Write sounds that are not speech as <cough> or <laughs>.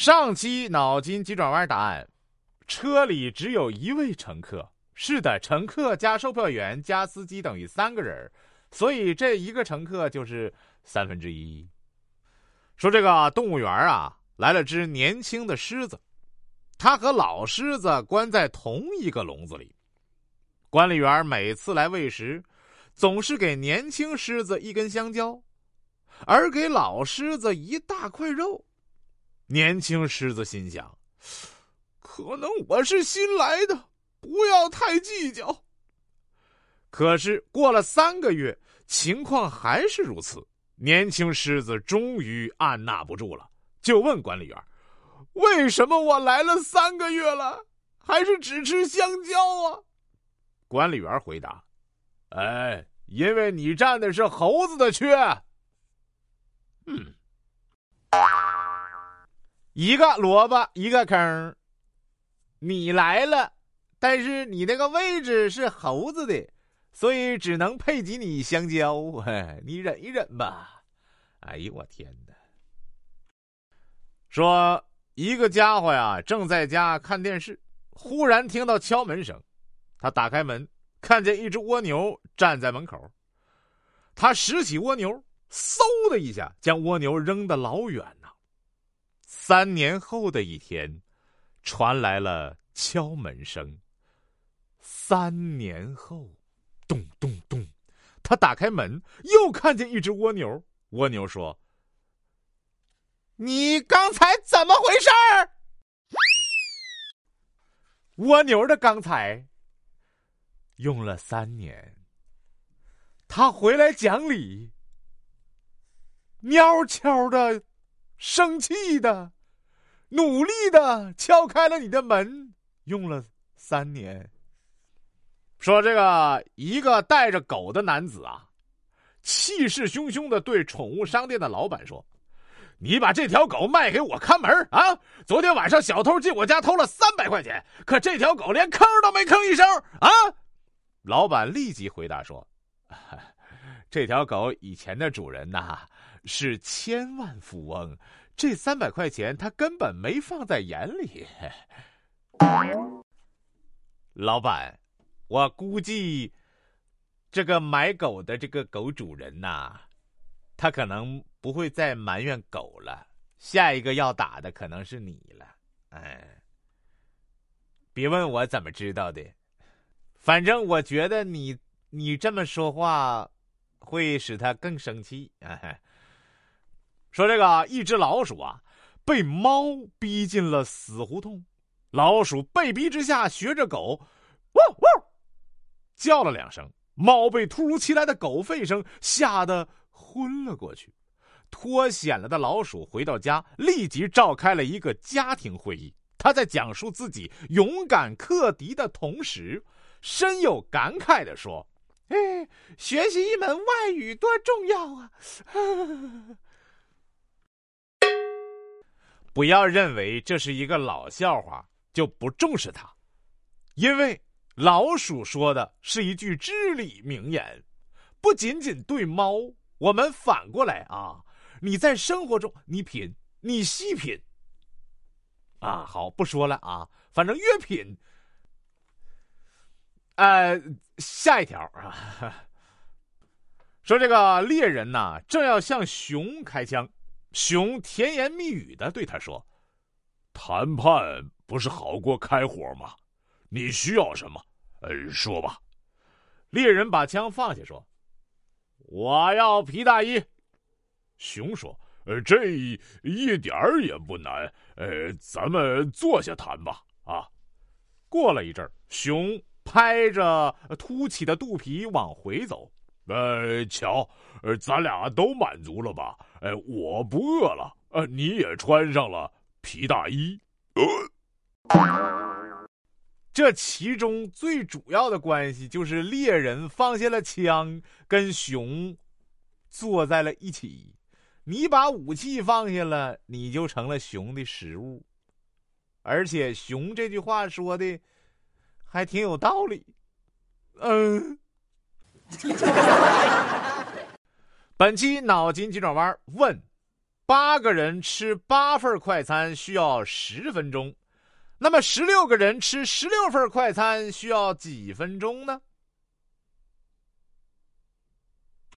上期脑筋急转弯答案：车里只有一位乘客。是的，乘客加售票员加司机等于三个人，所以这一个乘客就是三分之一。说这个动物园啊，来了只年轻的狮子，它和老狮子关在同一个笼子里。管理员每次来喂食，总是给年轻狮子一根香蕉，而给老狮子一大块肉。年轻狮子心想：“可能我是新来的，不要太计较。”可是过了三个月，情况还是如此。年轻狮子终于按捺不住了，就问管理员：“为什么我来了三个月了，还是只吃香蕉啊？”管理员回答：“哎，因为你占的是猴子的缺。”嗯。一个萝卜一个坑，你来了，但是你那个位置是猴子的，所以只能配给你香蕉。嘿 <laughs> 你忍一忍吧。哎呦我天哪！说一个家伙呀，正在家看电视，忽然听到敲门声，他打开门，看见一只蜗牛站在门口，他拾起蜗牛，嗖的一下将蜗牛扔得老远了。三年后的一天，传来了敲门声。三年后，咚咚咚，他打开门，又看见一只蜗牛。蜗牛说：“你刚才怎么回事儿？”蜗牛的刚才用了三年。他回来讲理，喵悄的。生气的，努力的敲开了你的门，用了三年。说这个一个带着狗的男子啊，气势汹汹的对宠物商店的老板说：“你把这条狗卖给我看门啊！昨天晚上小偷进我家偷了三百块钱，可这条狗连吭都没吭一声啊！”老板立即回答说：“这条狗以前的主人呐。”是千万富翁，这三百块钱他根本没放在眼里。老板，我估计这个买狗的这个狗主人呐，他可能不会再埋怨狗了，下一个要打的可能是你了。哎，别问我怎么知道的，反正我觉得你你这么说话会使他更生气。说这个一只老鼠啊，被猫逼进了死胡同，老鼠被逼之下学着狗，汪汪叫了两声，猫被突如其来的狗吠声吓得昏了过去。脱险了的老鼠回到家，立即召开了一个家庭会议。他在讲述自己勇敢克敌的同时，深有感慨的说：“哎，学习一门外语多重要啊！” <laughs> 不要认为这是一个老笑话就不重视它，因为老鼠说的是一句至理名言。不仅仅对猫，我们反过来啊，你在生活中你品，你细品。啊，好，不说了啊，反正越品。呃，下一条啊，说这个猎人呐，正要向熊开枪。熊甜言蜜语的对他说：“谈判不是好过开火吗？你需要什么？呃，说吧。”猎人把枪放下说：“我要皮大衣。”熊说：“呃，这一点儿也不难。呃，咱们坐下谈吧。”啊，过了一阵儿熊拍着凸起的肚皮往回走。呃，瞧，呃，咱俩都满足了吧？哎，我不饿了。呃，你也穿上了皮大衣。这其中最主要的关系就是猎人放下了枪，跟熊坐在了一起。你把武器放下了，你就成了熊的食物。而且熊这句话说的还挺有道理。嗯。本期脑筋急转弯问：八个人吃八份快餐需要十分钟，那么十六个人吃十六份快餐需要几分钟呢？